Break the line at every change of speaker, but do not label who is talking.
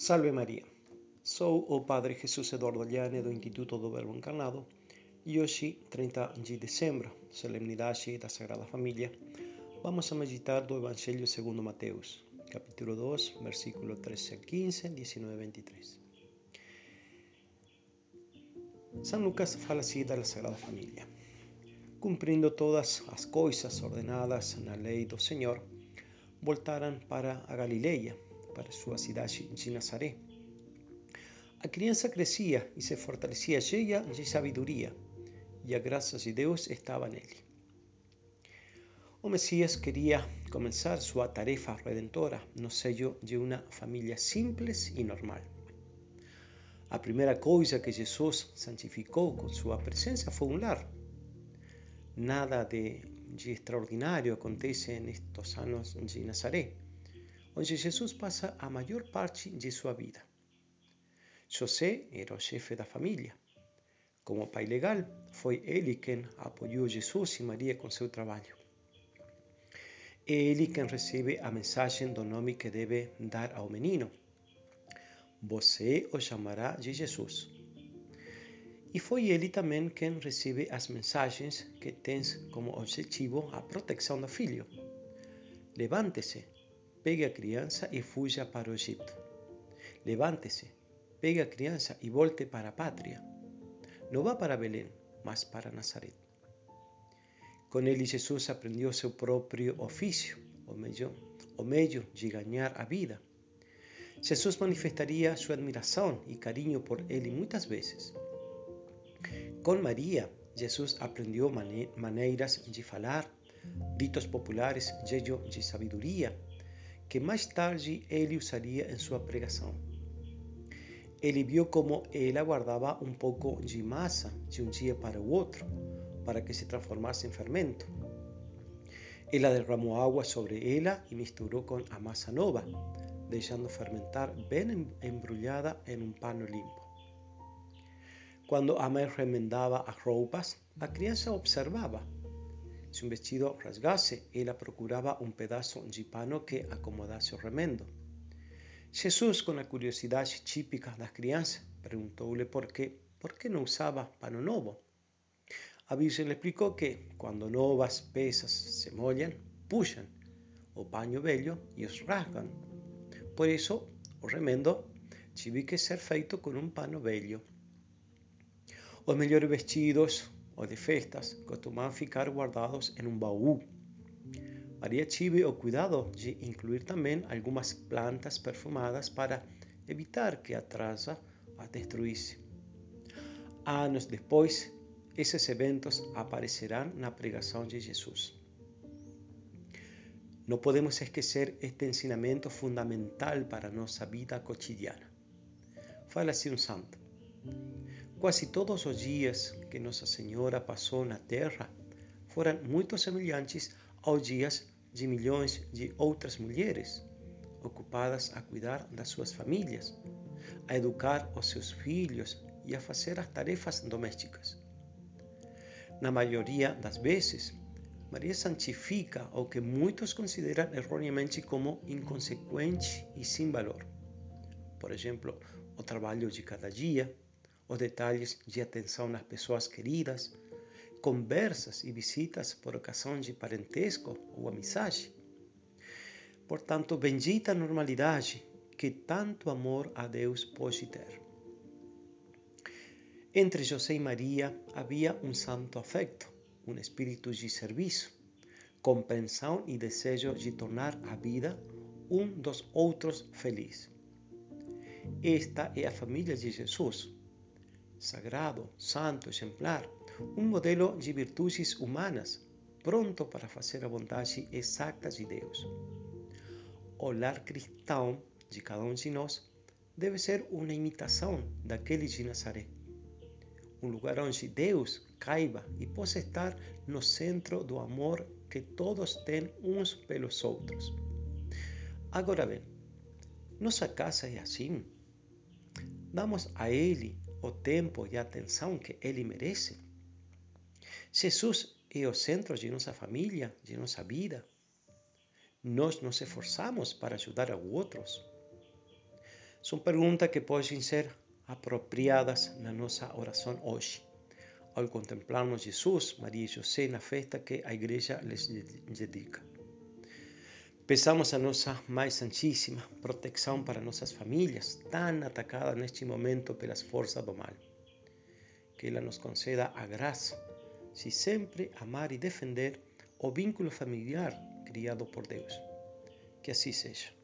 Salve Maria, sou o Padre Jesus Eduardo Llane do Instituto do Verbo Encarnado e hoje, 30 de dezembro, solemnidade da Sagrada Família, vamos a meditar do Evangelho segundo Mateus, capítulo 2, versículo 13 a 15, 19 a 23. São Lucas fala assim da Sagrada Família. Cumprindo todas as coisas ordenadas na lei do Senhor, voltaram para a Galileia para sua cidade de Nazaré. A criança crescia e se fortalecia cheia de sabedoria, e a graça de Deus estava nele. O Messias queria começar sua tarefa redentora no seio de uma família simples e normal. A primeira coisa que Jesus santificou com sua presença foi um lar. Nada de, de extraordinário acontece nestes anos de Nazaré onde Jesus passa a maior parte de sua vida. José era o chefe da família. Como pai legal, foi ele quem apoiou Jesus e Maria com seu trabalho. É ele quem recebe a mensagem do nome que deve dar ao menino. Você o chamará de Jesus. E foi ele também quem recebe as mensagens que têm como objetivo a proteção do filho. Levante-se, pegue a criança e fuja para o Egito. Levante-se, pegue a criança e volte para a pátria. Não vá para Belém, mas para Nazaré. Com ele, Jesus aprendeu seu próprio ofício, o meio, o de ganhar a vida. Jesus manifestaria sua admiração e carinho por ele muitas vezes. Com Maria, Jesus aprendeu maneiras de falar, ditos populares cheios de sabedoria que mais tarde ele usaria em sua pregação. Ele viu como ela guardava um pouco de massa de um dia para o outro, para que se transformasse em fermento. Ela derramou água sobre ela e misturou com a massa nova, deixando fermentar bem embrulhada em um pano limpo. Quando a mãe remendava as roupas, a criança observava se um vestido rasgasse, ela procurava um pedaço de pano que acomodasse o remendo. Jesus, com a curiosidade típica das crianças, perguntou-lhe por que, por que não usava pano novo. A Virgem lhe explicou que, quando novas peças se molham, puxam o paño velho e os rasgam. Por isso, o remendo tive que ser feito com um pano velho. Os melhores vestidos, o de festas costumaban ficar guardados en un baú. María tive o cuidado de incluir también algunas plantas perfumadas para evitar que a traza as destruísse. Anos depois, esses eventos aparecerão na pregação de Jesus. Não podemos esquecer este ensinamento fundamental para nossa vida cotidiana. Fala assim um santo. Quase todos os dias que Nossa Senhora passou na Terra foram muito semelhantes aos dias de milhões de outras mulheres, ocupadas a cuidar das suas famílias, a educar os seus filhos e a fazer as tarefas domésticas. Na maioria das vezes, Maria santifica o que muitos consideram erroneamente como inconsequente e sem valor. Por exemplo, o trabalho de cada dia, os detalhes de atenção às pessoas queridas, conversas e visitas por ocasião de parentesco ou amizade. Portanto, bendita normalidade que tanto amor a Deus pode ter. Entre José e Maria havia um santo afeto, um espírito de serviço, compreensão e desejo de tornar a vida um dos outros feliz. Esta é a família de Jesus sagrado, santo, exemplar, um modelo de virtudes humanas, pronto para fazer a vontade exata de Deus. O lar cristão de cada um de nós deve ser uma imitação daquele de Nazaré. Um lugar onde Deus caiba e possa estar no centro do amor que todos têm uns pelos outros. Agora bem, nossa casa é assim. Damos a Ele o tempo e a atenção que ele merece. Jesus é o centro de nossa família, de nossa vida. Nós nos esforçamos para ajudar a outros. São perguntas que podem ser apropriadas na nossa oração hoje, ao contemplarmos Jesus, Maria e José na festa que a igreja lhes dedica. Peçamos a nossa Mãe Santíssima proteção para nossas famílias, tão atacadas neste momento pelas forças do mal. Que ela nos conceda a graça de sempre amar e defender o vínculo familiar criado por Deus. Que assim seja.